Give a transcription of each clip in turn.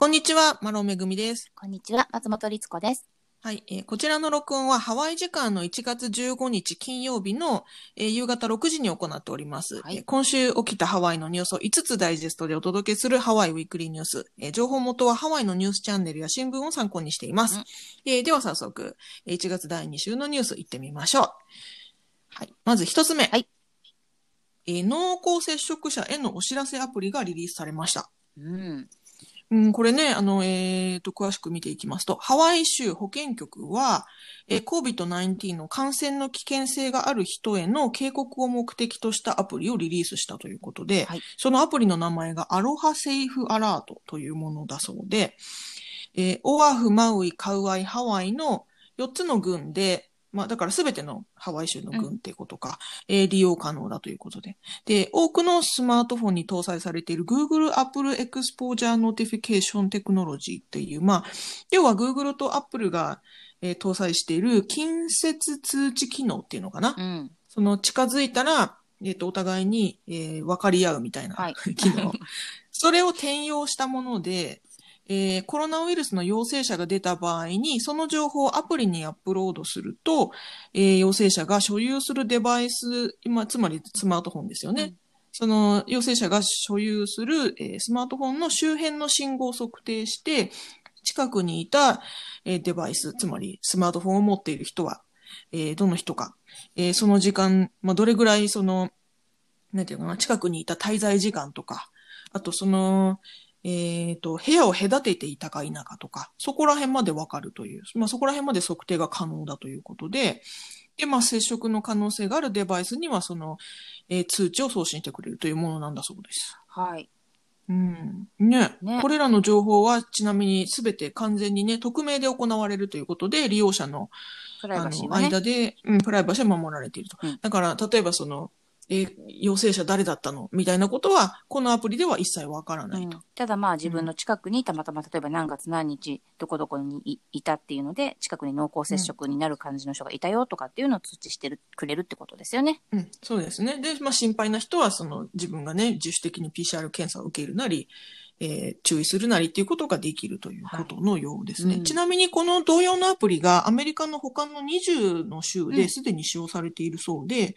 こんにちは、マロンめぐみです。こんにちは、松本律子です。はい、えーこちらの録音はハワイ時間の1月15日金曜日の、えー夕方6時に行っております、はいえー今週起きたハワイのニュースを5つダイジェストでお届けするハワイウィークリーニュース。えー情報元はハワイのニュースチャンネルや新聞を参考にしています。うんえーでは早速、えー1月第2週のニュース行ってみましょう。はい、まず1つ目。はいえー濃厚接触者へのお知らせアプリがリリースされました。うん。うん、これね、あの、えーと、詳しく見ていきますと、ハワイ州保健局は、えー COVID-19 の感染の危険性がある人への警告を目的としたアプリをリリースしたということで、はい。そのアプリの名前がアロハセーフアラートというものだそうで、えーオアフ、マウイ、カウアイ、ハワイの4つの郡で、まあ、だからすべてのハワイ州の郡っていうことか、えー利用可能だということで。で、多くのスマートフォンに搭載されている Google Apple Exposure Notification Technology っていう、まあ、要は Google と Apple が、えー搭載している近接通知機能っていうのかな。うん。その近づいたら、えっ、と、お互いに、えー分かり合うみたいな、はい 機能。それを転用したもので、えーコロナウイルスの陽性者が出た場合に、その情報をアプリにアップロードすると、えー陽性者が所有するデバイス、今、つまりスマートフォンですよね。うんその陽性者が所有する、えースマートフォンの周辺の信号を測定して、近くにいた、えーデバイス、つまりスマートフォンを持っている人は、えーどの人か、えーその時間、まあ、どれぐらいその、なんていうのかな、近くにいた滞在時間とか、あとその、えっ、と、部屋を隔てていたか否かとか、そこら辺までわかるという、まあ、そこら辺まで測定が可能だということで、で、まあ、接触の可能性があるデバイスには、その、えー通知を送信してくれるというものなんだそうです。はい。うん。ね。ねこれらの情報は、ちなみにすべて完全にね、匿名で行われるということで、利用者のプライあの。間で、うん、プライバシーは守られていると。うんだから、例えばその、えー陽性者誰だったの？みたいなことは、このアプリでは一切わからないと。うんただまあ自分の近くにたまたま例えば何月何日どこどこにいいたっていうので近くに濃厚接触になる感じの人がいたよとかっていうのを通知してるくれるってことですよね。うん、そうですね。で、まあ、心配な人は、その、自分がね、自主的に PCR 検査を受けるなり、えー注意するなりっていうことができるということのようですね。はいうんちなみに、この同様のアプリがアメリカの他の20の州うんですでに使用されているそうで、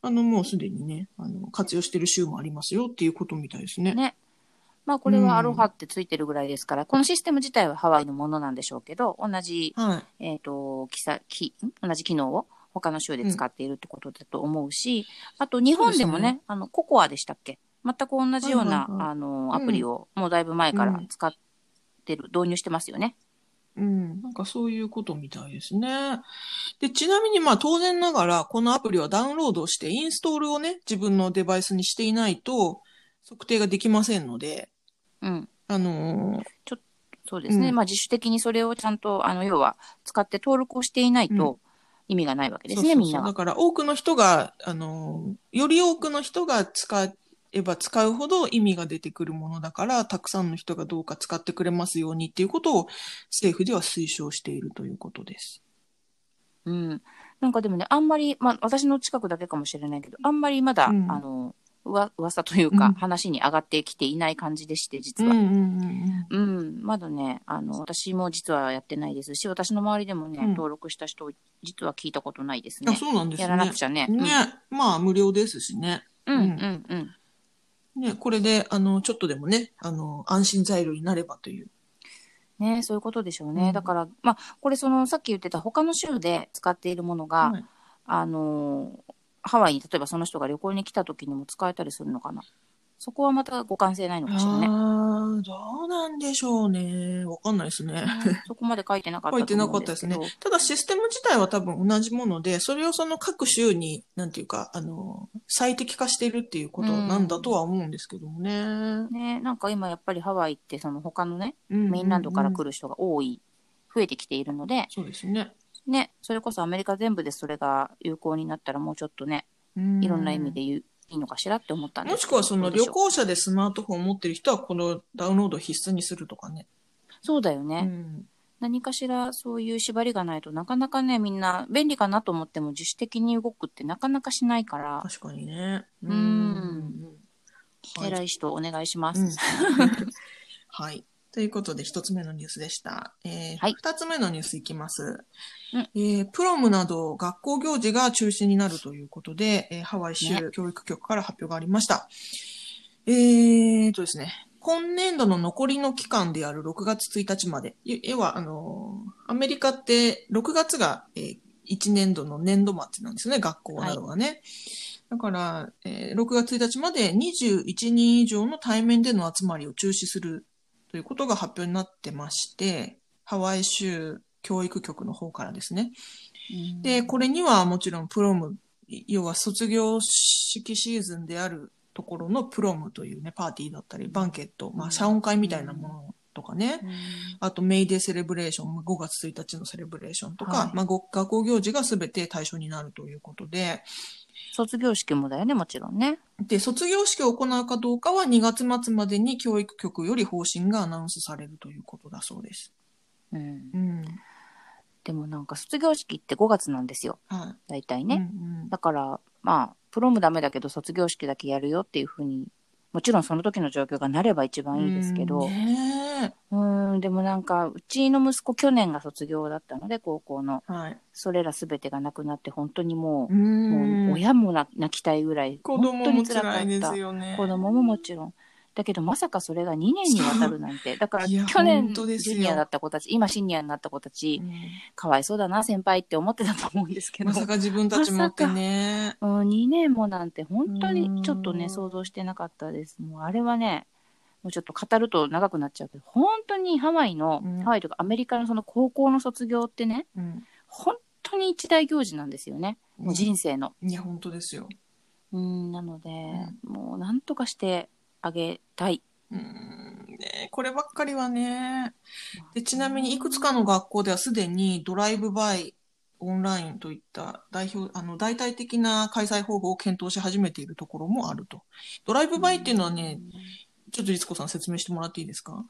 あの、もうすでにね、あの、活用している州もありますよっていうことみたいですね。ね。まあこれはアロハってついてるぐらいですから、このシステム自体はハワイのものなんでしょうけど、同じ、はい。えっ、と、きさ、き、ん同じ機能を他の州で使っているってことだと思うし、あと日本でもね、ねあの、ココアでしたっけ？全く同じような、はいはいはいあの、アプリをもうだいぶ前から使ってる、導入してますよね。うん、なんかそういうことみたいですね。で、ちなみにまあ当然ながら、このアプリはダウンロードして、インストールをね、自分のデバイスにしていないと、測定ができませんので、うん。あのーそうですね。うんまあ自主的にそれをちゃんと、あの、要は、使って登録をしていないと意味がないわけですね、みんながだ。から多くの人が、あのーより多くの人が使えば使うほど意味が出てくるものだから、たくさんの人がどうか使ってくれますようにっていうことを政府では推奨しているということです。うん。なんかでもね、あんまり、まあ私の近くだけかもしれないけど、あんまりまだ、うんあの、うわ噂というか、うん話に上がってきていない感じでして、実は。うんうんうんうん、まだね、あの、私も実はやってないですし、私の周りでもね、うん登録した人、実は聞いたことないですね。そうなんですね。やらなくちゃね。ね、まあ無料ですしね。うん、ううんん、うん。ね、これで、あの、ちょっとでもね、あの、安心材料になればという。ね、そういうことでしょうね。うんだから、まあ、これその、さっき言ってた他の州で使っているものが、はいあのーハワイに例えばその人が旅行に来た時にも使えたりするのかな。そこはまた互換性ないのかしらね。ああ、どうなんでしょうね。わかんないですね。ねそこまで書いてなかった書いてとなかったです。ね。ただシステム自体は多分同じもので、それをその各州に、なんていうか、あの、最適化しているっていうことなんだとは思うんですけどもね。ね、なんか今やっぱりハワイってその他のね、うんメインランドから来る。る人が多い、増えてきているので、そうですね。ね、それこそアメリカ全部でそれが有効になったらもうちょっとね、いろんな意味で言ういいのかしらって思ったんですもしくはその旅行者でスマートフォンを持ってる人はこのダウンロードを必須にするとかね。そうだよね。うん何かしらそういう縛りがないとなかなかね、みんな便利かなと思っても自主的に動くってなかなかしないから、確かにね。うんはい偉い人お願いします。うんはい。ということで、一つ目のニュースでした。えーはい二つ目のニュースいきます。うんえープロムなど学校行事が中止になるということで、えーハワイ州教育局から発表がありました。えーとですね、今年度の残りの期間である6月1日まで、い要は、あのーアメリカって6月が、えー1年度の年度末なんですね、学校などがね。だから、えー6月1日まで21人以上の対面での集まりを中止するということが発表になってまして、ハワイ州教育局の方からですね。で、これにはもちろんプロム、要は卒業式シーズンであるところのプロムというね、パーティーだったり、バンケット、まあ、謝恩会みたいなものとかね、うんあとメイデーセレブレーション、まあ5月1日のセレブレーションとか、はいまあ、ご学校行事が全て対象になるということで、卒業式もだよね、もちろんね。で、卒業式を行うかどうかは2月末までに教育局より方針がアナウンスされるということだそうです。うんうん。でもなんか卒業式って5月なんですよ、はい。大体ね。うんうんだから、まあ、プロムダメだけど卒業式だけやるよっていうふうに、もちろんその時の状況がなれば一番いいですけど、うんねうん、でもなんか、うちの息子去年が卒業だったので、高校の。えはい。それらすべてがなくなって、本当にもう、うんもう親もな泣きたいぐらい、子本当供もに辛かった。子供ももちろん。だけどまさかそれが2年にわたるなんて。だから去年ジュニアだった子たち、今シニアになった子たちう、んかわいそうだな、先輩って思ってたと思うんですけどま。さか自分たちもってね。うん、2年もなんて本当にちょっとね、うん想像してなかったです。もうあれはね、もうちょっと語ると長くなっちゃうけど、本当にハワイの、うんハワイとかアメリカのその高校の卒業ってね、うん。本当に一大行事なんですよね。もう人生の。いや、本当ですよ。うん、なので、もうなんとかしてあげたい。うんね、こればっかりはね。で、ちなみにいくつかの学校ではすでにドライブバイ、オンラインといった代表、あの、代替的な開催方法を検討し始めているところもあると。ドライブバイっていうのはね、ちょっと律子さん説明してもらっていいですか？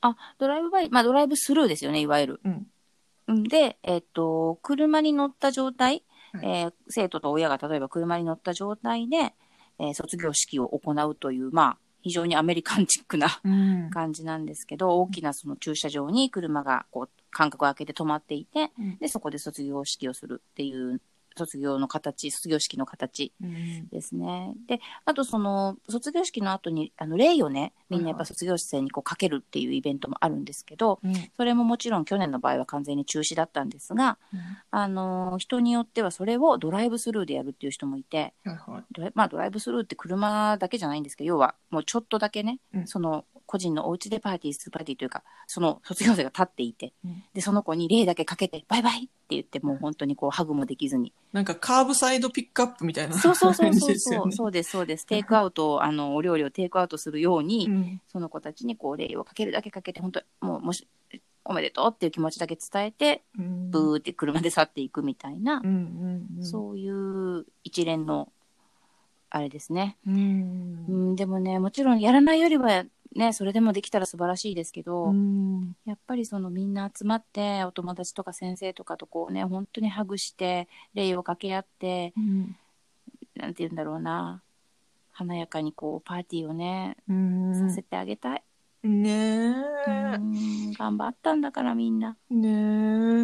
あ、ドライブバイ、まあドライブスルーですよね、いわゆる。うん。うんで、えっと、車に乗った状態、はいえー生徒と親が例えば車に乗った状態で、えー卒業式を行うという、まあ、非常にアメリカンチックなうん。感じなんですけど、大きなその駐車場に車がこう間隔を空けて止まっていて、うんで、そこで卒業式をするっていう、卒業の形、卒業式の形うん。ですね。で、あとその、卒業式の後に、あの、礼をね、みんなやっぱ卒業生にこうかけるっていうイベントもあるんですけど、うん。それももちろん去年の場合は完全に中止だったんですが、あの、人によってはそれをドライブスルーでやるっていう人もいて、まあドライブスルーって車だけじゃないんですけど、要はもうちょっとだけね、うん。その個人のお家でパーティーするパーティーというか、その卒業生が立っていて、うんで、その子に礼だけかけて、バイバイって言って、もう本当にこうハグもできずに。なんかカーブサイドピックアップみたいなそうそうそうそうそう。そうです、そうです。テイクアウトを、あの、お料理をテイクアウトするように、うんその子たちにこう礼をかけるだけかけて、本当もう、もし、おめでとうっていう気持ちだけ伝えて、うんブーって車で去っていくみたいな、うんうんうん。そういう一連の、あれですね。うんうん、でもね、もちろんやらないよりは、ね、それでもできたら素晴らしいですけど、うんやっぱりそのみんな集まって、お友達とか先生とかとこうね、本当にハグして、礼を掛け合って、うんなんて言うんだろうな、華やかにこう、パーティーをね、うんさせてあげたい。ねえ。うん、頑張ったんだからみんな。ねえ。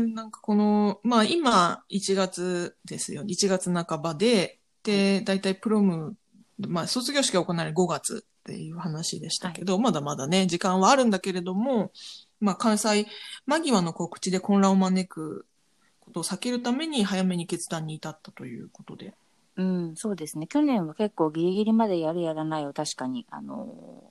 なんかこの、まあ今1月ですよ。1月半ばで、で、だいたいプロム、まあ卒業式が行われる5月っていう話でしたけど、まだまだね、時間はあるんだけれども、まあ関西間際の告知で混乱を招くことを避けるために早めに決断に至ったということで。うん、そうですね。去年は結構ギリギリまでやるやらないを確かに、あの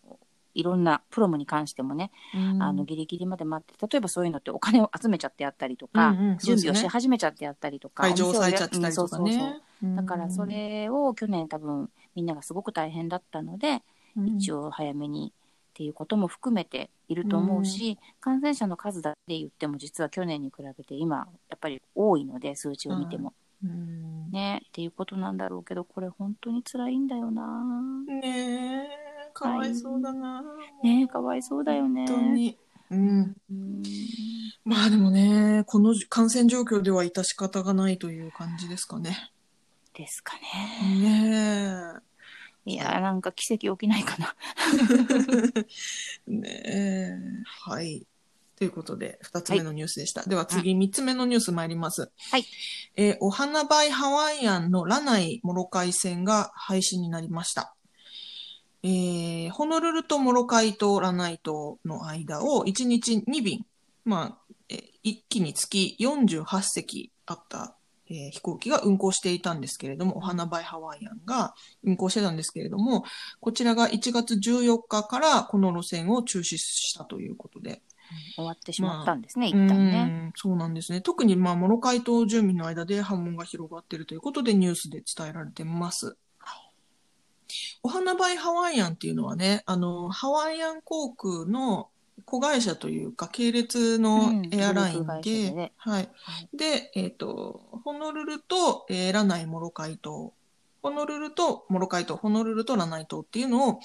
いろんなプロムに関してもね、あの、ギリギリまで待って、例えばそういうのってお金を集めちゃってやったりとか、うんうんね準備をし始めちゃってやったりとか、会場を抑えちゃってたりとかうんそうそうね。そうだからそれを去年多分みんながすごく大変だったので、一応。応早めにっていうことも含めていると思うし、感染者の数だけで言っても実は去年に比べて今やっぱり多いので数値を見ても、うんねっていうことなんだろうけどこれ本当に辛いんだよなねえ、かわいそうだな。ねかわいそうだよね本当に。うん。うんまあでもね、この感染状況では致し方がないという感じですかね。ですかねねえ。いやー、なんか奇跡起きないかな。ねえ。はい。ということで、二つ目のニュースでした。では次、三つ目のニュース参ります。はい。えーお花バイハワイアンのラナイモロカイ線が廃止になりました。えーホノルルとモロカイ島、ラナイ島の間を1日2便、まあ、えー一機につき48隻あった、えー飛行機が運航していたんですけれども、お花バイハワイアンが運航してたんですけれども、こちらが1月14日からこの路線を中止したということで。終わってしまったんですね、う一旦ね。んそうなんですね。特に、まあ、モロカイ島住民の間で波紋が広がっているということでニュースで伝えられてます。お花バイハワイアンっていうのはね、あの、ハワイアン航空の子会社というか、系列のうんエアラインで、でねはい。はいで、えっ、と、ホノルルと、えーラナイモロカイ島、ホノルルとモロカイ島、ホノルルとラナイ島っていうのを、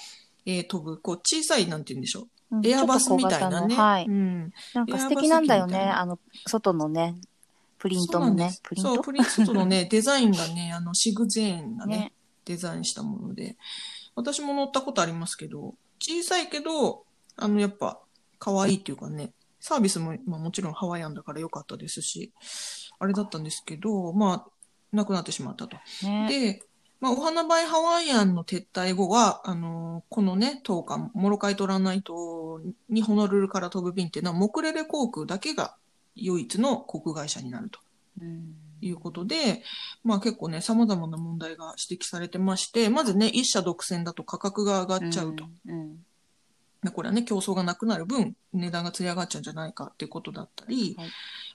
えー飛ぶ、こう、小さい、なんて言うんでしょう。うんエアバスみたいなね。はい。うん。なんか素敵なんだよね。あの、外のね、プリントのねプリント？プリントのね、デザインがね、あの、シグゼーンがね、ね。デザインしたもので、私も乗ったことありますけど、小さいけど、あの、やっぱ、可愛いっていうかね、サービスも、まあもちろんハワイアンだから良かったですし、あれだったんですけど、まあ、なくなってしまったと。ね。で、まあ、お花バイハワイアンの撤退後は、あのこのね、10日、モロカイトランナイ島にホノルルから飛ぶ便っていうのは、モクレレ航空だけが唯一の航空会社になるとうんいうことで、まあ結構ね、様々な問題が指摘されてまして、まずね、一社独占だと価格が上がっちゃうと。。うんでこれはね、競争がなくなる分、値段がつり上がっちゃうんじゃないかっていうことだったり、はい。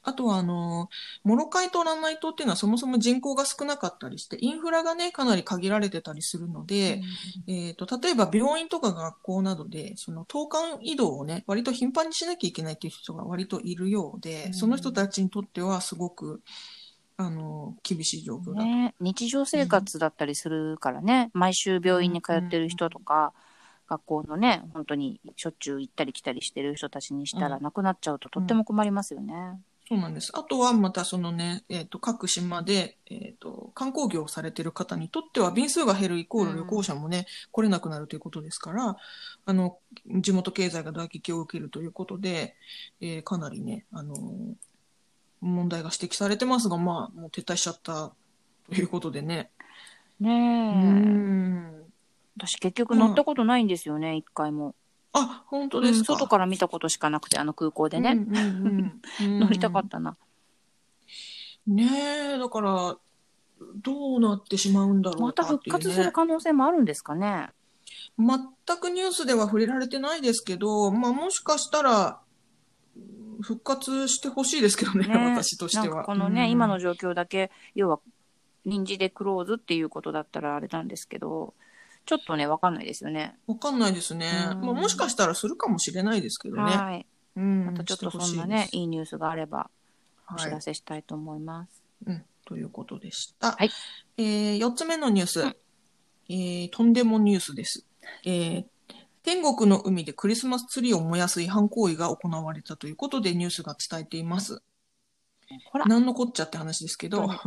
あとはあの、モロカイ島、ランナイ島っていうのはそもそも人口が少なかったりして、インフラがね、かなり限られてたりするので、えっ、と、例えば病院とか学校などで、その投函移動をね、割と頻繁にしなきゃいけないっていう人が割といるようで、うん。その人たちにとってはすごく、あの、厳しい状況だと。ね、日常生活だったりするからね、毎週病院に通ってる人とか、学校のね、本当にしょっちゅう行ったり来たりしてる人たちにしたら、うんなくなっちゃうととっても困りますよね。そうなんです。あとはまたそのね、えっ、と、各島で、えっ、と、観光業をされてる方にとっては便数が減るイコール旅行者もね、来れなくなるということですから、あの、地元経済が打撃を受けるということで、えーかなりね、あのー問題が指摘されてますが、まあ、もう撤退しちゃったということでね。ねうえ。ん。私結局乗ったことないんですよね、一回も。あ、本当うんですか？外から見たことしかなくて、あの空港でね。うんうんうんうん 乗りたかったな。ねえ、だから、どうなってしまうんだろまたうかっていう、ね。復活する可能性もあるんですかね。全くニュースでは触れられてないですけど、まあもしかしたら、うん復活してほしいですけどね、ね私としては。なんかこのね、うん今の状況だけ、要は臨時でクローズっていうことだったらあれなんですけど、ちょっとね、わかんないですよね。わかんないですね。うんまあもしかしたらするかもしれないですけどね。はい。うん、またちょっとそんなねいいニュースがあれば、お知はい。らせしたいと思います。うん、ということでした。はい。えー、4つ目のニュース。うんえー、とんでもニュースです。えー、天国の海でクリスマスツリーを燃やす違反行為が行われたということでニュースが伝えています。ほら、何のこっちゃって話ですけどはい、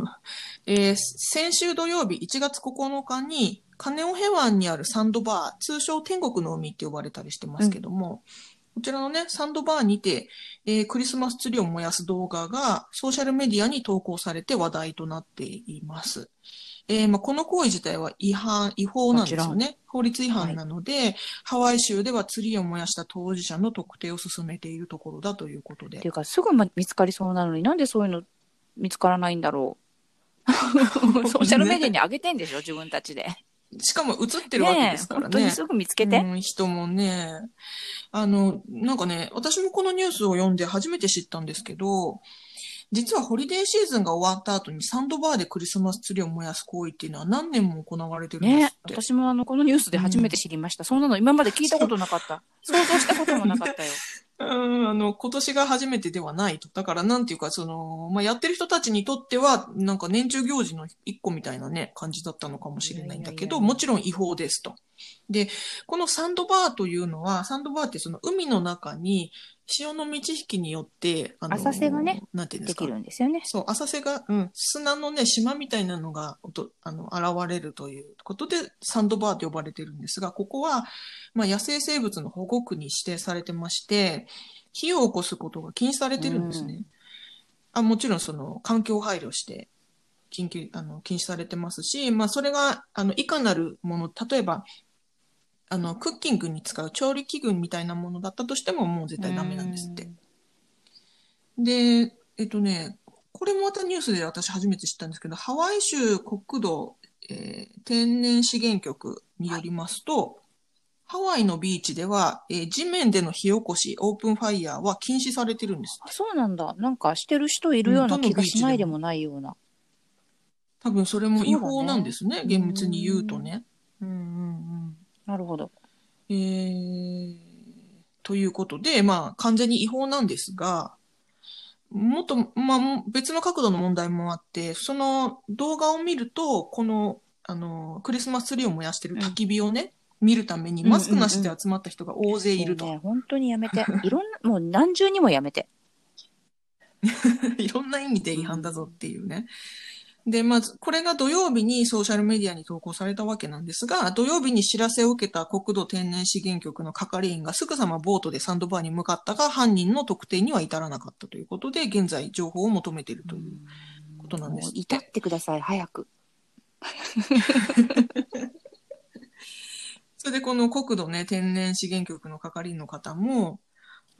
えー先週土曜日1月9日に、カネオヘ湾にあるサンドバー、通称天国の海って呼ばれたりしてますけども、こちらのね、サンドバーにて、えークリスマスツリーを燃やす動画がソーシャルメディアに投稿されて話題となっています。えーまあ、この行為自体は違反、違法なんですよね。法律違反なので、ハワイ州ではツリーを燃やした当事者の特定を進めているところだということでってい。うか、すぐま見つかりそうなのになんでそういうの見つからないんだろう。ソーシャルメディアに上げてんでしょ、自分たちで。しかも映ってるわけですからね。本当にすぐ見つけて。うん、人もね。あの、なんかね、私もこのニュースを読んで初めて知ったんですけど、実はホリデーシーズンが終わった後にサンドバーでクリスマスツリーを燃やす行為っていうのは何年も行われてるんですねって。私もあの、このニュースで初めて知りました。そんなの今まで聞いたことなかった。想像したこともなかったよ。うん、あの、今年が初めてではないと。だからなんていうか、その、まあ、やってる人たちにとっては、なんか年中行事の一個みたいなね、感じだったのかもしれないんだけど、もちろん違法ですと。で、このサンドバーというのは、サンドバーってその海の中に潮の満ち引きによって、あの浅瀬がね、なんていうんでか？ですき。るんですよね。そう、浅瀬が、うん、砂のね、島みたいなのが、あの、現れるということで、サンドバーと呼ばれてるんですが、ここは、まあ、野生生物の保護区に指定されてまして、火を起こすことが禁止されてるんですね。あもちろん、その、環境配慮して、緊急、あの、禁止されてますし、まあ、それが、あの、いかなるもの、例えば、あの、クッキングに使う調理器具みたいなものだったとしても、もう絶対ダメなんですって。で、えっとね、これもまたニュースで私初めて知ったんですけど、ハワイ州国土、えー天然資源局によりますと、ハワイのビーチでは、えー地面での火起こし、オープンファイヤーは禁止されてるんです。あそうなんだ。なんかしてる人いるような気がしないでもないような。多分それも違法なんですね、ね厳密に言うとね。うんうんうん。なるほど。えーということで、まあ、完全に違法なんですが、もっと、まあ、も別の角度の問題もあって、その動画を見ると、この、あの、クリスマスツリーを燃やしてる焚き火をね、見るためにマスクなしで集まった人が大勢いると。もうね、本当にやめて。いろんな、もう何重にもやめて。いろんな意味で違反だぞっていうね。で、まず、これが土曜日にソーシャルメディアに投稿されたわけなんですが、土曜日に知らせを受けた国土天然資源局の係員がすぐさまボートでサンドバーに向かったが、犯人の特定には至らなかったということで、現在情報を求めているということなんです至ってください、早く。それでこの国土ね、天然資源局の係員の方も、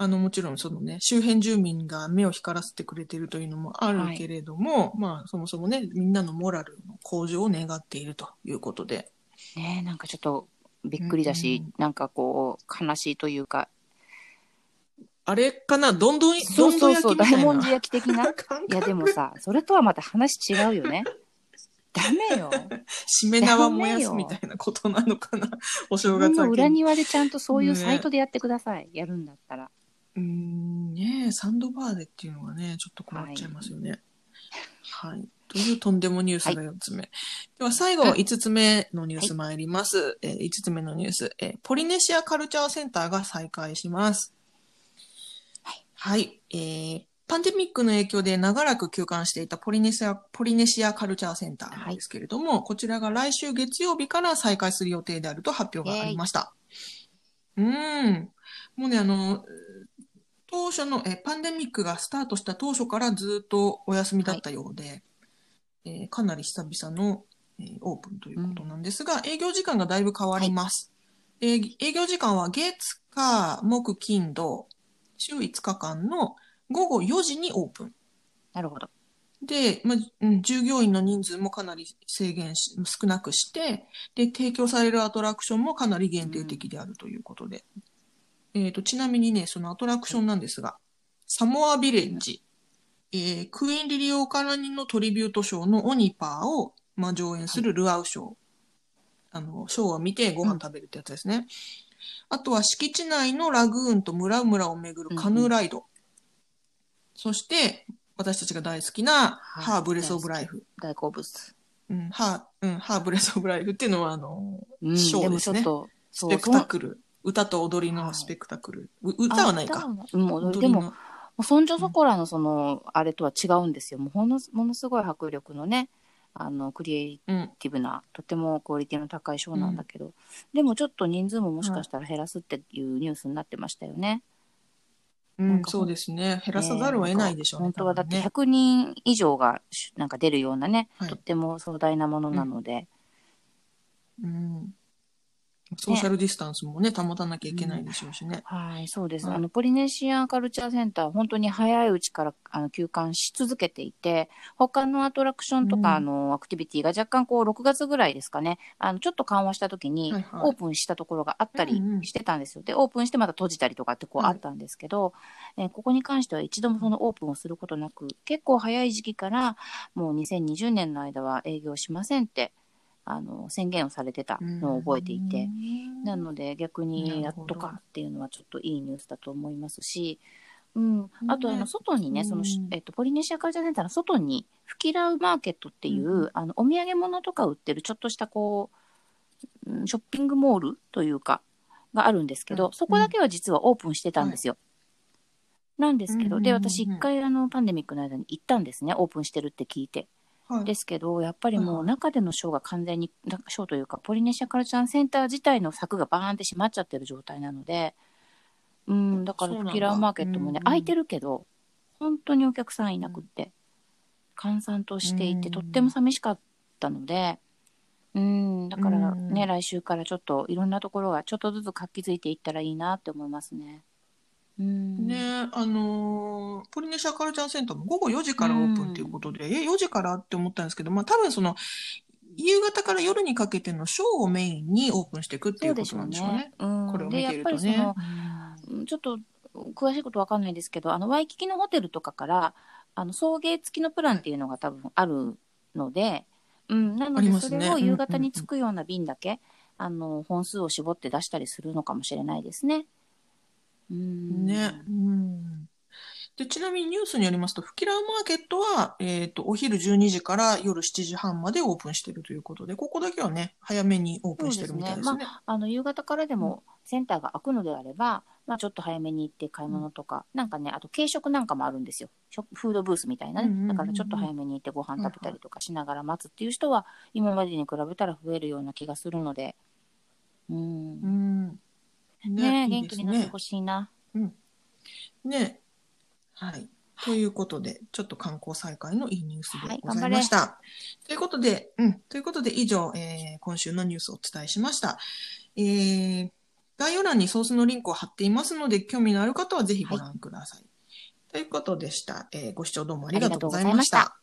あの、もちろんそのね、周辺住民が目を光らせてくれているというのもあるけれども、まあ、そもそもね、みんなのモラルの向上を願っているということで。ねえなんかちょっとびっくりだし、うんなんかこう、悲しいというか、あれかな？どんどん、どんどんそうそうそう、焼きみたいな。大文字焼き的な？い感や、でもさ、それとはまた話違うよね。ダメよ。しめ縄燃やすみたいなことなのかな？お正自分の裏。庭でちゃんとそういうサイトでやってください。やるんだったら。うーん、ねえ、サンドバーでっていうのがね、ちょっと困っちゃいますよね。はい。というとんでもニュースが4つ目。では最後、5つ目のニュース参ります。えー5つ目のニュース、えーポリネシアカルチャーセンターが再開します。はい。はい。えーパンデミックの影響で長らく休館していたポリネシア、ポリネシアカルチャーセンターなんですけれども、こちらが来週月曜日から再開する予定であると発表がありました。うーん。もうね、あの、当初のえパンデミックがスタートした当初からずっとお休みだったようで、えーかなり久々の、えーオープンということなんですが、営業時間がだいぶ変わります。えー営業時間は月、火、木、金、土、週5日間の午後4時にオープン。なるほど。で、まあうん従業員の人数もかなり制限し、少なくして、で、提供されるアトラクションもかなり限定的であるということで。えっ、と、ちなみにね、そのアトラクションなんですが、サモアビレッジ、えークイーンリリオ・カラニのトリビュートショーのオニパーを、まあ、上演するルアウショー。あの、ショーを見てご飯食べるってやつですね。あとは敷地内のラグーンと村々を巡るカヌーライド。そして、私たちが大好きな、はいハーブレス・オブ・ライフ。大好物。うん、ハー、うん、ハーブレス・オブ・ライフっていうのは、あの、うん、ショーでですねもちょっと、そうスペクタクル。歌と踊りのスペクタクル。う歌はないか。。もうでも、もうそんじょそこらのその、あれとは違うんですよ。もうほんのものすごい迫力のね、あの、クリエイうん。ティブな、とてもクオリティの高いショーなんだけど、でもちょっと人数ももしかしたら減らすっていうニュースになってましたよね。うん、なんかそうですね。減らさざるを得ないでしょうね。本当はだって多分ね100人以上がしなんか出るようなね、はいとっても壮大なものなので、うん。ソーシャルディスタンスもね、保たなきゃいけないでしょうしね。はい、そうです。はいあの、ポリネシアカルチャーセンター、本当に早いうちから、あの、休館し続けていて、他のアトラクションとか、うん。あの、アクティビティが若干こう、6月ぐらいですかね、あの、ちょっと緩和した時に、はいはい。オープンしたところがあったりうんうんしてたんですよ。で、オープンしてまた閉じたりとかってこう、はい。あったんですけど、えーここに関しては一度もそのオープンをすることなく、結構早い時期から、もう2020年の間は営業しませんって、あの、宣言をされてたのを覚えていて、なので逆にやっとかっていうのはちょっといいニュースだと思いますし、うん、あとあの外にね、うん。その、えっと、ポリネシアカルチャーセンターの外に、フキラウマーケットっていう、うん。あの、お土産物とか売ってるちょっとしたこう、うんショッピングモールというか、があるんですけど、うん。そこだけは実はオープンしてたんですよ。なんですけど、で、私一回あの、パンデミックの間に行ったんですね、オープンしてるって聞いて。はい。ですけど、やっぱりもはいう中でのショーが完全に、なショーというか、ポリネシアカルチャーセンター自体の柵がバーンって閉まっちゃってる状態なので、うん、だからフキラーマーケットもね、空いてるけど、本当にお客さんいなくって、閑散としていて、うん。とっても寂しかったので、うん、だからね、うん。来週からちょっといろんなところがちょっとずつ活気づいていったらいいなって思いますね。うん。ねあのーポリネシアカルチャーセンターも午後4時からオープンということで、え、4時からって思ったんですけど、まあ多分その、夕方から夜にかけてのショーをメインにオープンしていくっていうことなんでしょうね。うん、これを見で、やってぱるとねりその、。うんちょっと詳しいことわかんないですけど、あの、ワイキキのホテルとかから、あの、送迎付きのプランっていうのが多分あるので、うん、なので、それを夕方に着くような便だけ、あの、本数を絞って出したりするのかもしれないですね。うん。ね。うん。で、ちなみにニュースによりますと、フキラーマーケットは、えっ、と、お昼12時から夜7時半までオープンしているということで、ここだけはね、早めにオープンしてるみたいですすねあの、夕方からでもセンターが開くのであれば、まあ、ちょっと早めに行って買い物とか、なんかね、あと軽食なんかもあるんですよ。食フードブースみたいなね。うんうんうんうんだからちょっと早めに行ってご飯食べたりとかしながら待つっていう人は、今までに比べたら増えるような気がするので、うん。うん。ねいいです元気になってほしいな。ね。はい。ということで、ちょっと観光再開のいいニュースではいございました。ということで、うん。ということで、以上、えー今週のニュースをお伝えしました。えー概要欄にソースのリンクを貼っていますので、興味のある方はぜひご覧ください。ということでした。えーご視聴どうもありがとうございました。